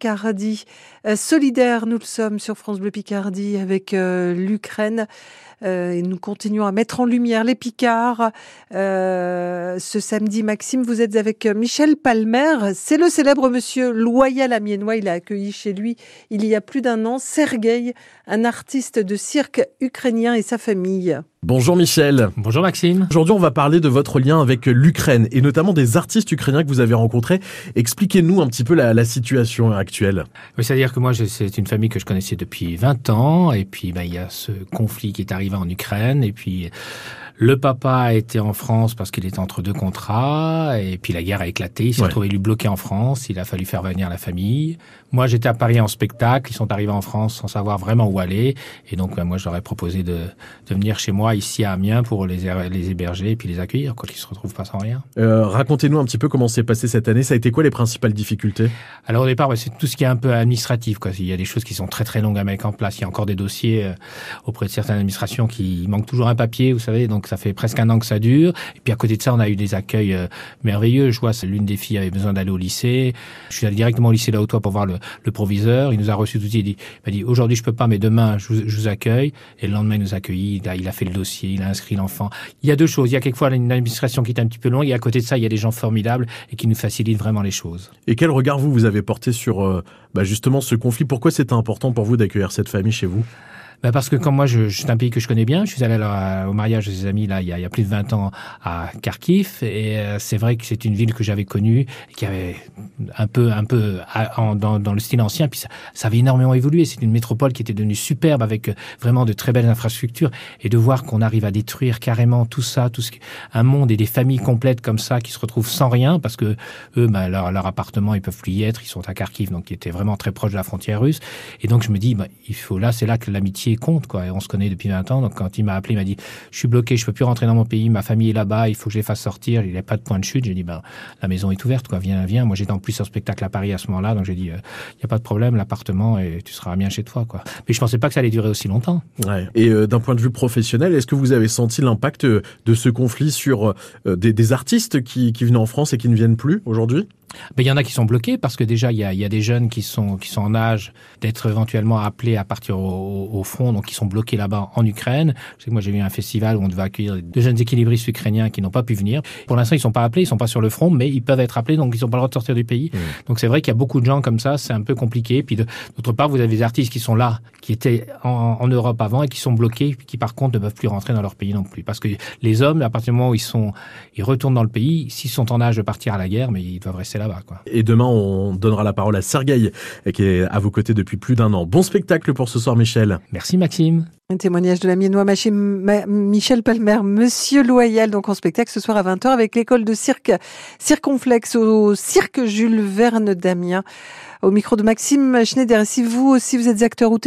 Picardie. Euh, solidaire, nous le sommes sur France Bleu Picardie avec euh, l'Ukraine. Euh, et nous continuons à mettre en lumière les Picards. Ce samedi, Maxime, vous êtes avec Michel Palmer. C'est le célèbre monsieur loyal amiénois. Il a accueilli chez lui il y a plus d'un an Sergueï, un artiste de cirque ukrainien et sa famille. Bonjour Michel. Bonjour Maxime. Aujourd'hui, on va parler de votre lien avec l'Ukraine et notamment des artistes ukrainiens que vous avez rencontrés. Expliquez-nous un petit peu la, la situation actuelle. Oui, c'est-à-dire que moi, c'est une famille que je connaissais depuis 20 ans et puis ben, il y a ce conflit qui est arrivé en Ukraine et puis le papa a été en France parce qu'il était entre deux contrats et puis la guerre a éclaté. Il s'est ouais. retrouvé lui bloqué en France. Il a fallu faire venir la famille. Moi, j'étais à Paris en spectacle. Ils sont arrivés en France sans savoir vraiment où aller. Et donc, ben, moi, je leur ai proposé de, de venir chez moi ici à Amiens pour les, les héberger et puis les accueillir, quoi qu'ils se retrouvent pas sans rien. Euh, Racontez-nous un petit peu comment s'est passé cette année. Ça a été quoi les principales difficultés? Alors au départ, ben, c'est tout ce qui est un peu administratif. Quoi. Il y a des choses qui sont très très longues à mettre en place. Il y a encore des dossiers euh, auprès de certaines administrations qui manquent toujours un papier, vous savez. Donc ça fait presque un an que ça dure. Et puis à côté de ça, on a eu des accueils euh, merveilleux. Je vois, l'une des filles avait besoin d'aller au lycée. Je suis allé directement au lycée là toi pour voir le, proviseur. Il nous a reçus tout de suite. Il, m'a dit aujourd'hui je peux pas, mais demain je vous, accueille. Et le lendemain il nous a accueillis. Il a, il a fait le dossier, il a inscrit l'enfant. Il y a deux choses. Il y a quelquefois une administration qui est un petit peu longue. Et à côté de ça, il y a des gens formidables et qui nous facilitent vraiment les choses. Et quel regard vous vous avez porté sur euh, bah, justement ce conflit? Pourquoi c'était important pour vous d'accueillir cette famille chez vous? Ben parce que comme moi, je, je, c'est un pays que je connais bien. Je suis allé là, au mariage de ses amis là il y, a, il y a plus de 20 ans à Kharkiv et euh, c'est vrai que c'est une ville que j'avais connue, qui avait un peu, un peu à, en, dans, dans, le style ancien. Puis ça, ça avait énormément évolué. C'est une métropole qui était devenue superbe avec euh, vraiment de très belles infrastructures et de voir qu'on arrive à détruire carrément tout ça, tout ce un monde et des familles complètes comme ça qui se retrouvent sans rien parce que eux, ben, leur, leur appartement, ils peuvent plus y être. Ils sont à Kharkiv, donc qui était vraiment très proche de la frontière russe. Et donc je me dis, ben, il faut là, c'est là que l'amitié compte quoi. Et on se connaît depuis 20 ans donc quand il m'a appelé il m'a dit je suis bloqué je peux plus rentrer dans mon pays ma famille est là-bas il faut que je les fasse sortir il n'y a pas de point de chute. J'ai dit ben la maison est ouverte quoi. Viens viens moi j'étais en plus sur spectacle à Paris à ce moment-là donc j'ai dit il euh, n'y a pas de problème l'appartement et tu seras bien chez toi quoi. Mais je pensais pas que ça allait durer aussi longtemps. Ouais. et euh, d'un point de vue professionnel est-ce que vous avez senti l'impact de ce conflit sur euh, des, des artistes qui, qui venaient en France et qui ne viennent plus aujourd'hui? Ben, il y en a qui sont bloqués parce que déjà il y a, il y a des jeunes qui sont qui sont en âge d'être éventuellement appelés à partir au, au front donc qui sont bloqués là-bas en Ukraine. Je sais que moi j'ai vu un festival où on devait accueillir deux jeunes équilibristes ukrainiens qui n'ont pas pu venir. Pour l'instant ils sont pas appelés, ils sont pas sur le front, mais ils peuvent être appelés donc ils ont pas le droit de sortir du pays. Mmh. Donc c'est vrai qu'il y a beaucoup de gens comme ça, c'est un peu compliqué. Puis d'autre part vous avez des artistes qui sont là, qui étaient en, en Europe avant et qui sont bloqués, qui par contre ne peuvent plus rentrer dans leur pays non plus parce que les hommes à partir du moment où ils sont ils retournent dans le pays, s'ils sont en âge de partir à la guerre, mais ils doivent rester là-bas. Quoi. Et demain, on donnera la parole à Sergueï, qui est à vos côtés depuis plus d'un an. Bon spectacle pour ce soir, Michel. Merci, Maxime. Un témoignage de la miennois Michel Palmer, Monsieur Loyal, donc en spectacle ce soir à 20h avec l'école de cirque Circonflexe au cirque Jules Verne d'Amiens. Au micro de Maxime Schneider. Si vous aussi vous êtes acteur ou